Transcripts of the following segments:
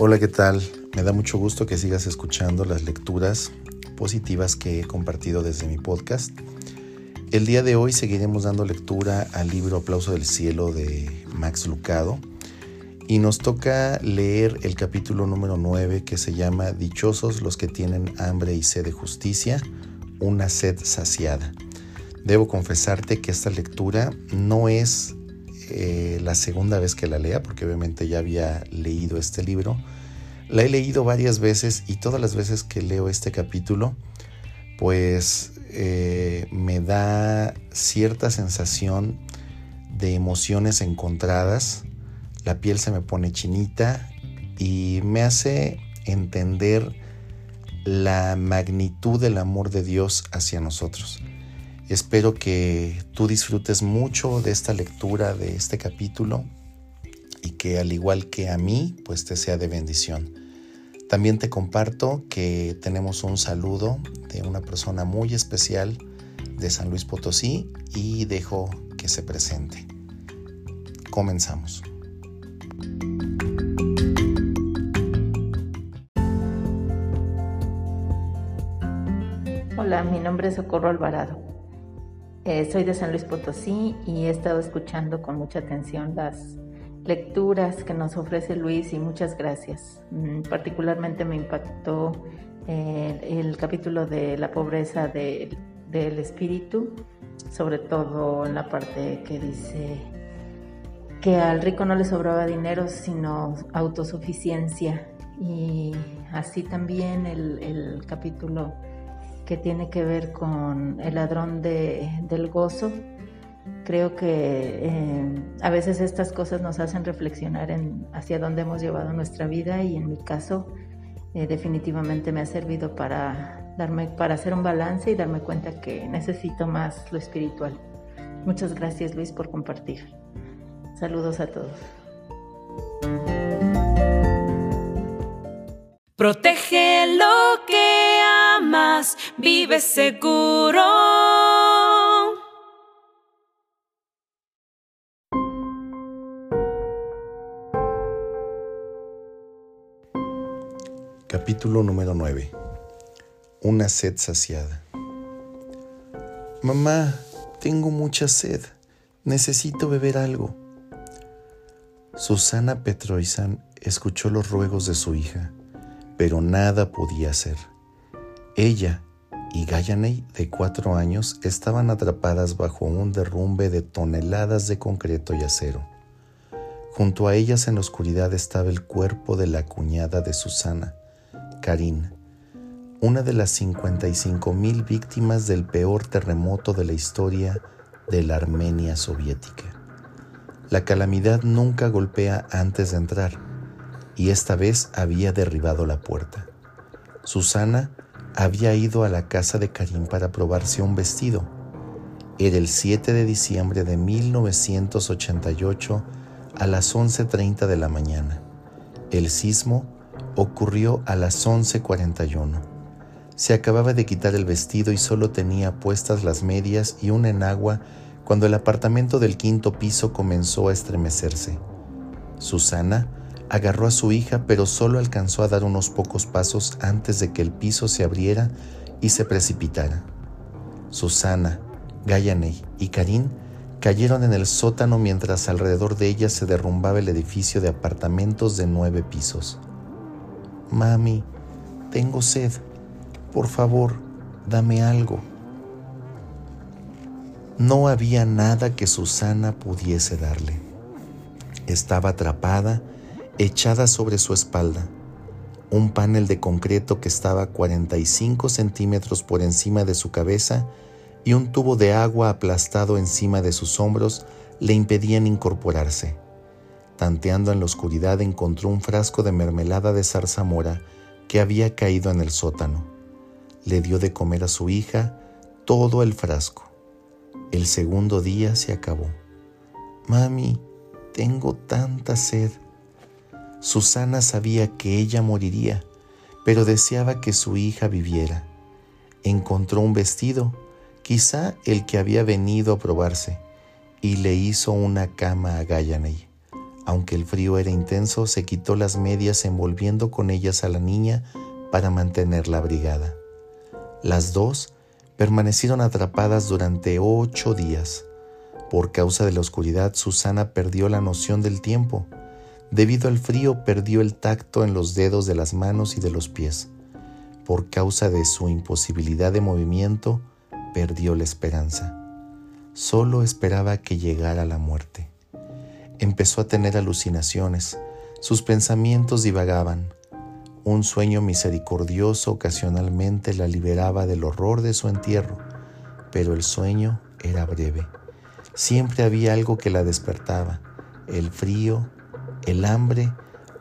Hola, ¿qué tal? Me da mucho gusto que sigas escuchando las lecturas positivas que he compartido desde mi podcast. El día de hoy seguiremos dando lectura al libro Aplauso del Cielo de Max Lucado y nos toca leer el capítulo número 9 que se llama Dichosos los que tienen hambre y sed de justicia, una sed saciada. Debo confesarte que esta lectura no es eh, la segunda vez que la lea, porque obviamente ya había leído este libro. La he leído varias veces y todas las veces que leo este capítulo, pues eh, me da cierta sensación de emociones encontradas. La piel se me pone chinita y me hace entender la magnitud del amor de Dios hacia nosotros. Espero que tú disfrutes mucho de esta lectura de este capítulo y que al igual que a mí, pues te sea de bendición. También te comparto que tenemos un saludo de una persona muy especial de San Luis Potosí y dejo que se presente. Comenzamos. Hola, mi nombre es Socorro Alvarado. Eh, soy de San Luis Potosí y he estado escuchando con mucha atención las lecturas que nos ofrece Luis y muchas gracias. Particularmente me impactó eh, el capítulo de la pobreza de- del espíritu, sobre todo en la parte que dice que al rico no le sobraba dinero sino autosuficiencia y así también el, el capítulo que tiene que ver con el ladrón de, del gozo. Creo que eh, a veces estas cosas nos hacen reflexionar en hacia dónde hemos llevado nuestra vida y en mi caso eh, definitivamente me ha servido para darme para hacer un balance y darme cuenta que necesito más lo espiritual. Muchas gracias Luis por compartir. Saludos a todos. Protege lo que amas, vive seguro. Capítulo número 9. Una sed saciada. Mamá, tengo mucha sed. Necesito beber algo. Susana Petroizan escuchó los ruegos de su hija, pero nada podía hacer. Ella y Gayaney, de cuatro años, estaban atrapadas bajo un derrumbe de toneladas de concreto y acero. Junto a ellas en la oscuridad estaba el cuerpo de la cuñada de Susana, Karin, una de las 55 mil víctimas del peor terremoto de la historia de la Armenia soviética. La calamidad nunca golpea antes de entrar, y esta vez había derribado la puerta. Susana había ido a la casa de Karim para probarse un vestido. Era el 7 de diciembre de 1988 a las 11.30 de la mañana. El sismo ocurrió a las 11.41. Se acababa de quitar el vestido y solo tenía puestas las medias y un enagua cuando el apartamento del quinto piso comenzó a estremecerse. Susana agarró a su hija pero solo alcanzó a dar unos pocos pasos antes de que el piso se abriera y se precipitara. Susana, Gayaney y Karin cayeron en el sótano mientras alrededor de ellas se derrumbaba el edificio de apartamentos de nueve pisos. Mami, tengo sed. Por favor, dame algo. No había nada que Susana pudiese darle. Estaba atrapada, echada sobre su espalda. un panel de concreto que estaba 45 centímetros por encima de su cabeza y un tubo de agua aplastado encima de sus hombros le impedían incorporarse. Tanteando en la oscuridad encontró un frasco de mermelada de zarzamora que había caído en el sótano. Le dio de comer a su hija todo el frasco. El segundo día se acabó. Mami, tengo tanta sed. Susana sabía que ella moriría, pero deseaba que su hija viviera. Encontró un vestido, quizá el que había venido a probarse, y le hizo una cama a Gayaney. Aunque el frío era intenso, se quitó las medias envolviendo con ellas a la niña para mantenerla abrigada. Las dos permanecieron atrapadas durante ocho días. Por causa de la oscuridad, Susana perdió la noción del tiempo Debido al frío perdió el tacto en los dedos de las manos y de los pies. Por causa de su imposibilidad de movimiento, perdió la esperanza. Solo esperaba que llegara la muerte. Empezó a tener alucinaciones. Sus pensamientos divagaban. Un sueño misericordioso ocasionalmente la liberaba del horror de su entierro, pero el sueño era breve. Siempre había algo que la despertaba, el frío, el hambre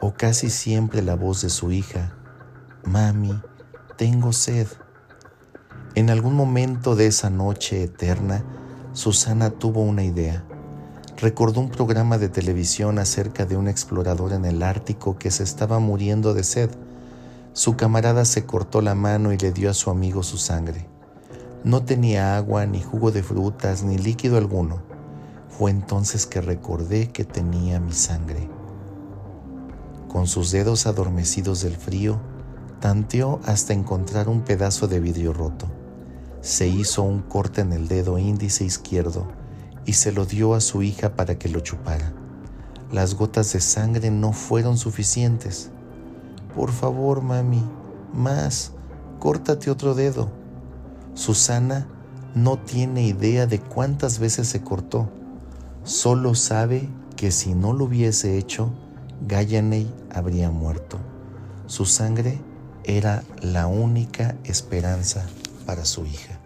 o casi siempre la voz de su hija, Mami, tengo sed. En algún momento de esa noche eterna, Susana tuvo una idea. Recordó un programa de televisión acerca de un explorador en el Ártico que se estaba muriendo de sed. Su camarada se cortó la mano y le dio a su amigo su sangre. No tenía agua, ni jugo de frutas, ni líquido alguno. Fue entonces que recordé que tenía mi sangre. Con sus dedos adormecidos del frío, tanteó hasta encontrar un pedazo de vidrio roto. Se hizo un corte en el dedo índice izquierdo y se lo dio a su hija para que lo chupara. Las gotas de sangre no fueron suficientes. Por favor, mami, más, córtate otro dedo. Susana no tiene idea de cuántas veces se cortó. Solo sabe que si no lo hubiese hecho, Gayaney habría muerto. Su sangre era la única esperanza para su hija.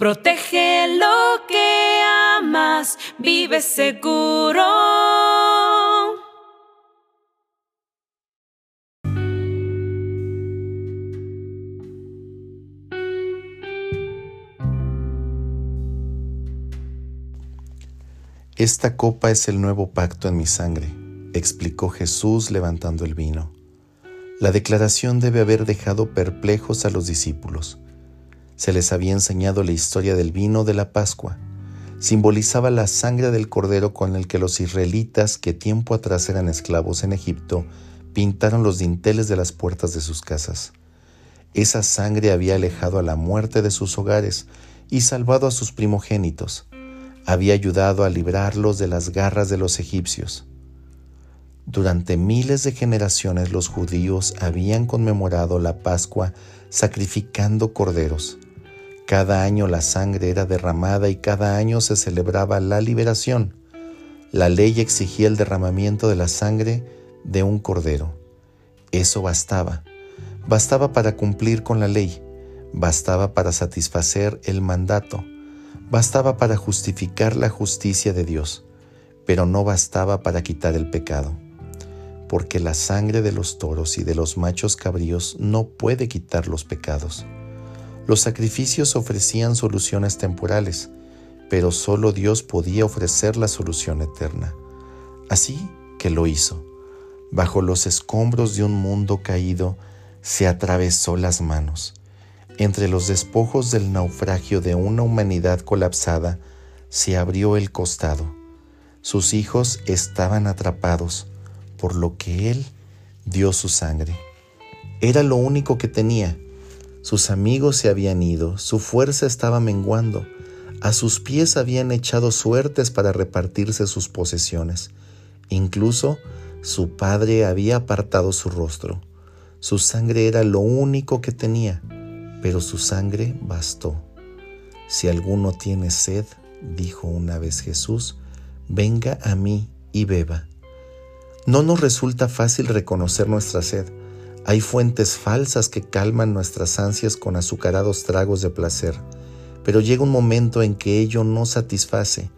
Protege lo que amas, vive seguro. Esta copa es el nuevo pacto en mi sangre, explicó Jesús levantando el vino. La declaración debe haber dejado perplejos a los discípulos. Se les había enseñado la historia del vino de la Pascua. Simbolizaba la sangre del cordero con el que los israelitas, que tiempo atrás eran esclavos en Egipto, pintaron los dinteles de las puertas de sus casas. Esa sangre había alejado a la muerte de sus hogares y salvado a sus primogénitos había ayudado a librarlos de las garras de los egipcios. Durante miles de generaciones los judíos habían conmemorado la Pascua sacrificando corderos. Cada año la sangre era derramada y cada año se celebraba la liberación. La ley exigía el derramamiento de la sangre de un cordero. Eso bastaba. Bastaba para cumplir con la ley. Bastaba para satisfacer el mandato bastaba para justificar la justicia de Dios, pero no bastaba para quitar el pecado, porque la sangre de los toros y de los machos cabríos no puede quitar los pecados. Los sacrificios ofrecían soluciones temporales, pero solo Dios podía ofrecer la solución eterna. Así que lo hizo. Bajo los escombros de un mundo caído, se atravesó las manos entre los despojos del naufragio de una humanidad colapsada, se abrió el costado. Sus hijos estaban atrapados, por lo que Él dio su sangre. Era lo único que tenía. Sus amigos se habían ido, su fuerza estaba menguando, a sus pies habían echado suertes para repartirse sus posesiones. Incluso su padre había apartado su rostro. Su sangre era lo único que tenía pero su sangre bastó. Si alguno tiene sed, dijo una vez Jesús, venga a mí y beba. No nos resulta fácil reconocer nuestra sed. Hay fuentes falsas que calman nuestras ansias con azucarados tragos de placer, pero llega un momento en que ello no satisface.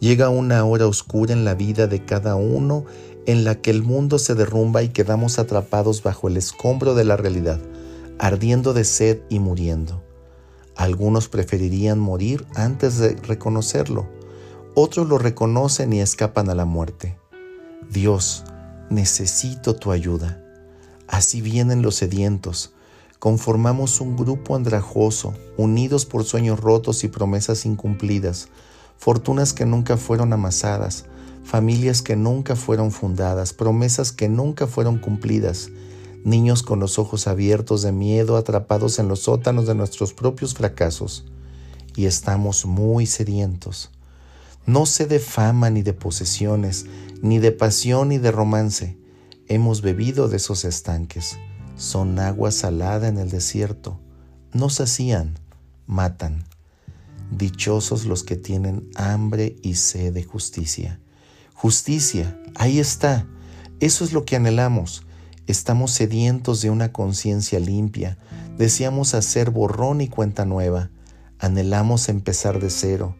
Llega una hora oscura en la vida de cada uno en la que el mundo se derrumba y quedamos atrapados bajo el escombro de la realidad, ardiendo de sed y muriendo. Algunos preferirían morir antes de reconocerlo, otros lo reconocen y escapan a la muerte. Dios, necesito tu ayuda. Así vienen los sedientos. Conformamos un grupo andrajoso, unidos por sueños rotos y promesas incumplidas, fortunas que nunca fueron amasadas, familias que nunca fueron fundadas, promesas que nunca fueron cumplidas, niños con los ojos abiertos de miedo atrapados en los sótanos de nuestros propios fracasos. Y estamos muy sedientos. No sé de fama ni de posesiones, ni de pasión ni de romance. Hemos bebido de esos estanques. Son agua salada en el desierto. No sacían, matan. Dichosos los que tienen hambre y sed de justicia. Justicia, ahí está. Eso es lo que anhelamos. Estamos sedientos de una conciencia limpia. Deseamos hacer borrón y cuenta nueva. Anhelamos empezar de cero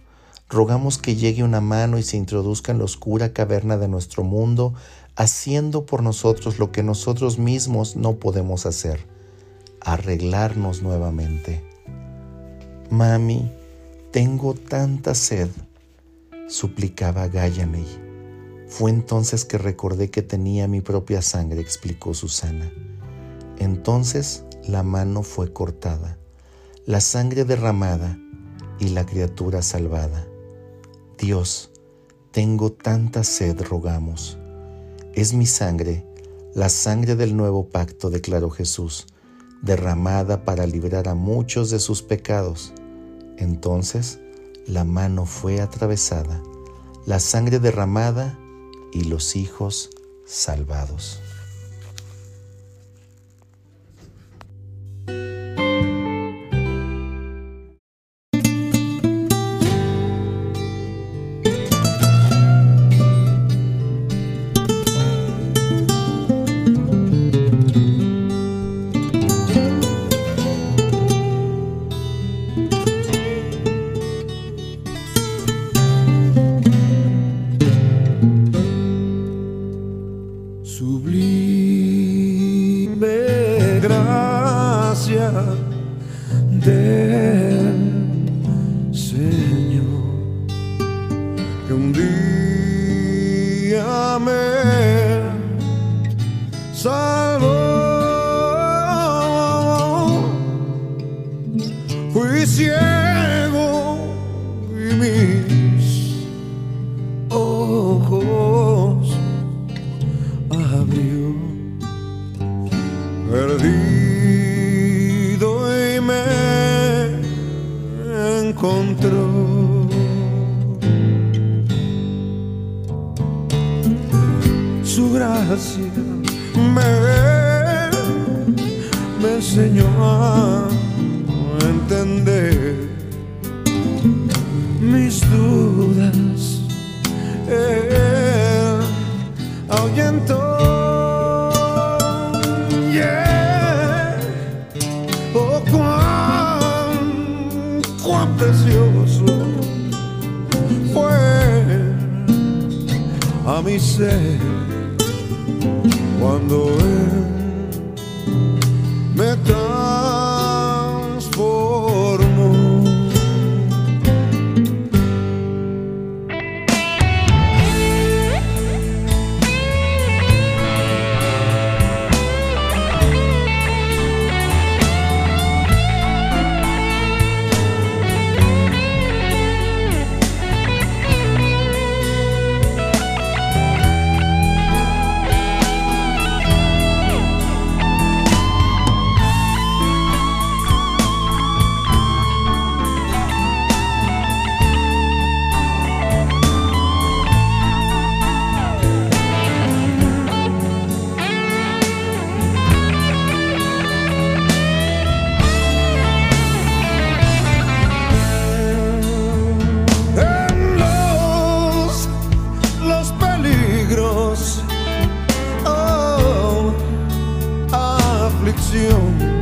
rogamos que llegue una mano y se introduzca en la oscura caverna de nuestro mundo, haciendo por nosotros lo que nosotros mismos no podemos hacer, arreglarnos nuevamente. Mami, tengo tanta sed, suplicaba Gayaney. Fue entonces que recordé que tenía mi propia sangre, explicó Susana. Entonces la mano fue cortada, la sangre derramada y la criatura salvada. Dios, tengo tanta sed, rogamos. Es mi sangre, la sangre del nuevo pacto, declaró Jesús, derramada para librar a muchos de sus pecados. Entonces la mano fue atravesada, la sangre derramada y los hijos salvados. del Señor que un día me salvó. Fui cielo. Su gracia me, me enseñó a entender mis dudas. Él ahuyentó. Cuán, precioso fue a mi ser cuando Él me Oh, of affliction.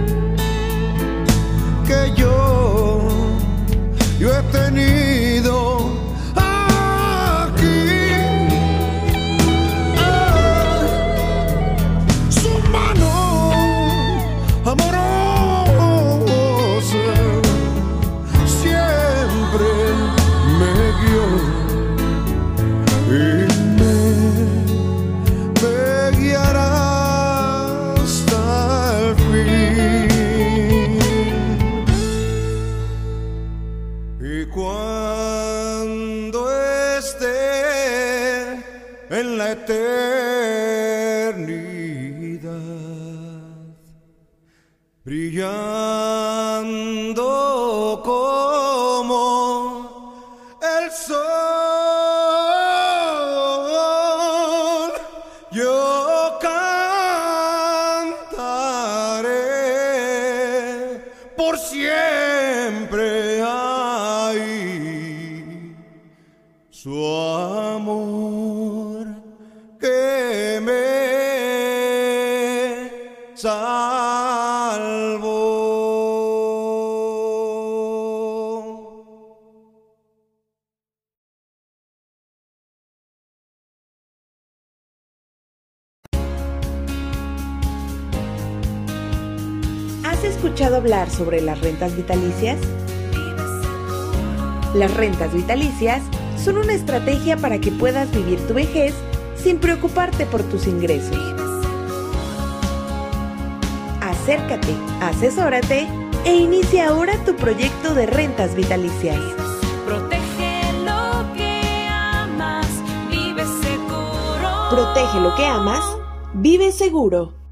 Escuchado hablar sobre las rentas vitalicias? Las rentas vitalicias son una estrategia para que puedas vivir tu vejez sin preocuparte por tus ingresos. Acércate, asesórate e inicia ahora tu proyecto de rentas vitalicias. Protege lo que amas, vive seguro. Protege lo que amas, vive seguro.